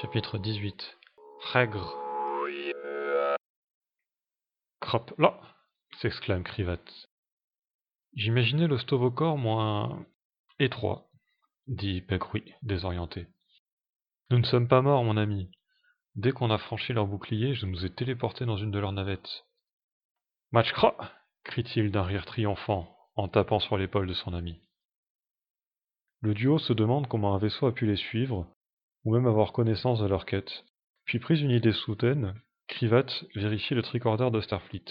Chapitre 18 Règre Crop là s'exclame Krivat. J'imaginais le stovocor moins étroit, dit Pegrouille, désorienté. Nous ne sommes pas morts, mon ami. Dès qu'on a franchi leur bouclier, je nous ai téléportés dans une de leurs navettes. Matchkra crie-t-il d'un rire triomphant, en tapant sur l'épaule de son ami. Le duo se demande comment un vaisseau a pu les suivre, ou même avoir connaissance de leur quête. Puis, prise une idée soudaine, Krivat vérifie le tricorder de Starfleet.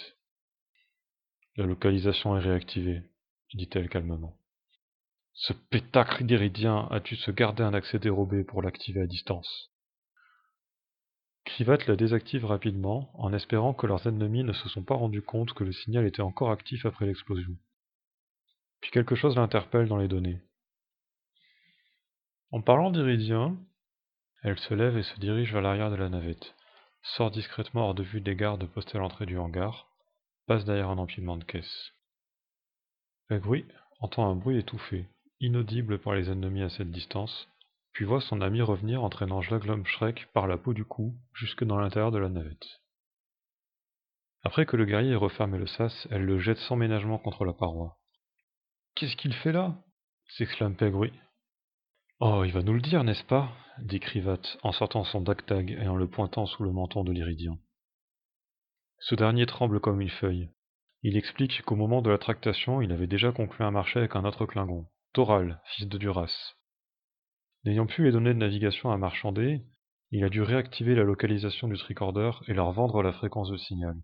La localisation est réactivée, dit-elle calmement. Ce pétacre d'Iridien a dû se garder un accès dérobé pour l'activer à distance? Krivat la désactive rapidement, en espérant que leurs ennemis ne se sont pas rendus compte que le signal était encore actif après l'explosion. Puis quelque chose l'interpelle dans les données. En parlant d'Iridien, elle se lève et se dirige vers l'arrière de la navette, sort discrètement hors de vue des gardes postés à l'entrée du hangar, passe derrière un empilement de caisses. Pegui entend un bruit étouffé, inaudible par les ennemis à cette distance, puis voit son ami revenir entraînant Jaglom Shrek par la peau du cou jusque dans l'intérieur de la navette. Après que le guerrier ait refermé le sas, elle le jette sans ménagement contre la paroi. Qu'est-ce qu'il fait là? s'exclame Pegui. Oh, il va nous le dire, n'est-ce pas? dit Krivat en sortant son dactag et en le pointant sous le menton de l'Iridien. Ce dernier tremble comme une feuille. Il explique qu'au moment de la tractation, il avait déjà conclu un marché avec un autre Klingon, Toral, fils de Duras. N'ayant plus les données de navigation à marchander, il a dû réactiver la localisation du tricorder et leur vendre la fréquence de signal.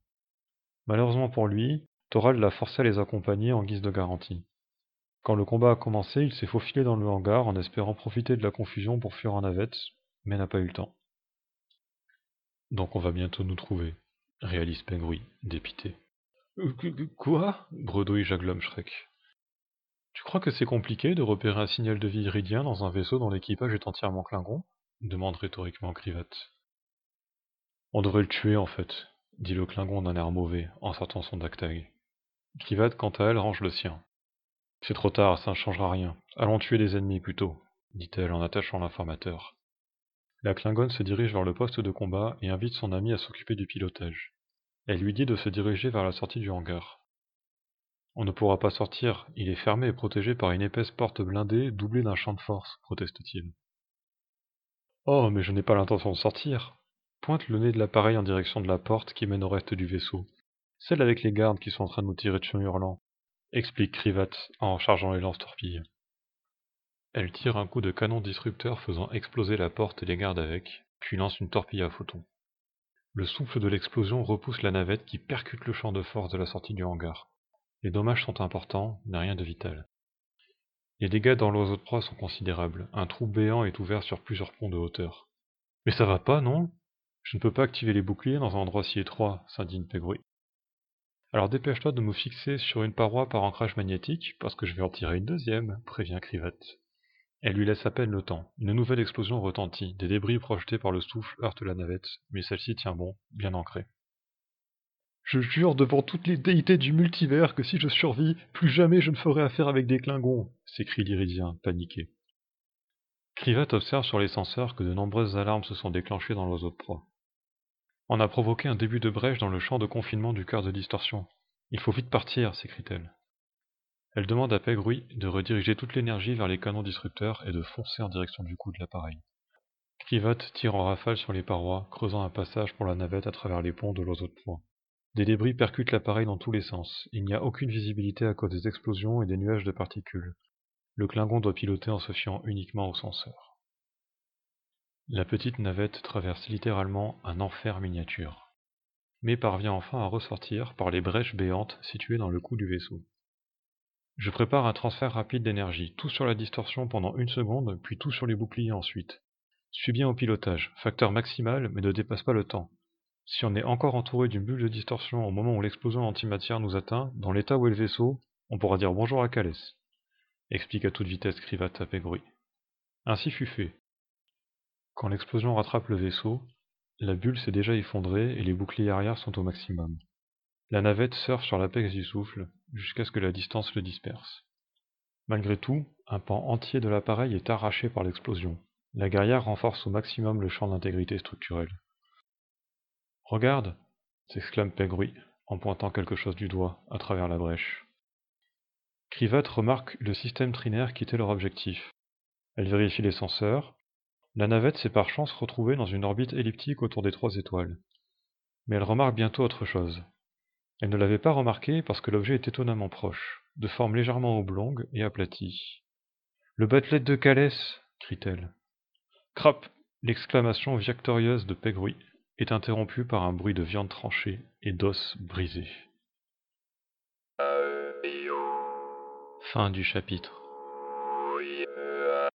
Malheureusement pour lui, Toral l'a forcé à les accompagner en guise de garantie. Quand le combat a commencé, il s'est faufilé dans le hangar en espérant profiter de la confusion pour fuir en navette, mais n'a pas eu le temps. Donc on va bientôt nous trouver, réalise Pengrouille, dépité. Euh, quoi? Bredouille Jaglom Shrek. Tu crois que c'est compliqué de repérer un signal de vie iridien dans un vaisseau dont l'équipage est entièrement Klingon demande rhétoriquement Krivat. On devrait le tuer en fait, dit le Klingon d'un air mauvais en sortant son dactag. Krivat, quant à elle, range le sien. C'est trop tard, ça ne changera rien. Allons tuer des ennemis plutôt, dit-elle en attachant l'informateur. La Klingonne se dirige vers le poste de combat et invite son ami à s'occuper du pilotage. Elle lui dit de se diriger vers la sortie du hangar. On ne pourra pas sortir, il est fermé et protégé par une épaisse porte blindée doublée d'un champ de force, proteste-t-il. Oh, mais je n'ai pas l'intention de sortir. Pointe le nez de l'appareil en direction de la porte qui mène au reste du vaisseau. Celle avec les gardes qui sont en train de nous tirer dessus hurlant explique Krivat en chargeant les lance-torpilles. Elle tire un coup de canon disrupteur faisant exploser la porte et les gardes avec, puis lance une torpille à photon. Le souffle de l'explosion repousse la navette qui percute le champ de force de la sortie du hangar. Les dommages sont importants, mais rien de vital. Les dégâts dans l'oiseau de proie sont considérables. Un trou béant est ouvert sur plusieurs ponts de hauteur. Mais ça va pas, non? Je ne peux pas activer les boucliers dans un endroit si étroit, s'indigne. Alors dépêche-toi de me fixer sur une paroi par ancrage magnétique, parce que je vais en tirer une deuxième, prévient Krivat. Elle lui laisse à peine le temps. Une nouvelle explosion retentit. Des débris projetés par le souffle heurtent la navette, mais celle-ci tient bon, bien ancrée. Je jure devant toutes les déités du multivers que si je survis, plus jamais je ne ferai affaire avec des Klingons, s'écrie l'Iridien, paniqué. Krivat observe sur les que de nombreuses alarmes se sont déclenchées dans l'oiseau de proie. On a provoqué un début de brèche dans le champ de confinement du cœur de distorsion. Il faut vite partir, s'écrie-t-elle. Elle demande à Pegrouille de rediriger toute l'énergie vers les canons disrupteurs et de foncer en direction du coup de l'appareil. Krivat tire en rafale sur les parois, creusant un passage pour la navette à travers les ponts de l'oiseau de proie. Des débris percutent l'appareil dans tous les sens. Il n'y a aucune visibilité à cause des explosions et des nuages de particules. Le Klingon doit piloter en se fiant uniquement aux senseurs. La petite navette traverse littéralement un enfer miniature, mais parvient enfin à ressortir par les brèches béantes situées dans le cou du vaisseau. Je prépare un transfert rapide d'énergie, tout sur la distorsion pendant une seconde, puis tout sur les boucliers ensuite. Suis bien au pilotage, facteur maximal, mais ne dépasse pas le temps. Si on est encore entouré d'une bulle de distorsion au moment où l'explosion antimatière nous atteint, dans l'état où est le vaisseau, on pourra dire bonjour à Calès. Explique à toute vitesse Krivat à Pegrouille. Ainsi fut fait. Quand l'explosion rattrape le vaisseau, la bulle s'est déjà effondrée et les boucliers arrière sont au maximum. La navette surfe sur l'apex du souffle jusqu'à ce que la distance le disperse. Malgré tout, un pan entier de l'appareil est arraché par l'explosion. La guerrière renforce au maximum le champ d'intégrité structurelle. Regarde s'exclame Pegruy en pointant quelque chose du doigt à travers la brèche. Krivat remarque le système trinaire qui était leur objectif. Elle vérifie les senseurs. La navette s'est par chance retrouvée dans une orbite elliptique autour des trois étoiles. Mais elle remarque bientôt autre chose. Elle ne l'avait pas remarqué parce que l'objet est étonnamment proche, de forme légèrement oblongue et aplatie. Le batelet de Calès crie-t-elle. Crap L'exclamation victorieuse de Pegruy est interrompue par un bruit de viande tranchée et d'os brisés. Fin du chapitre.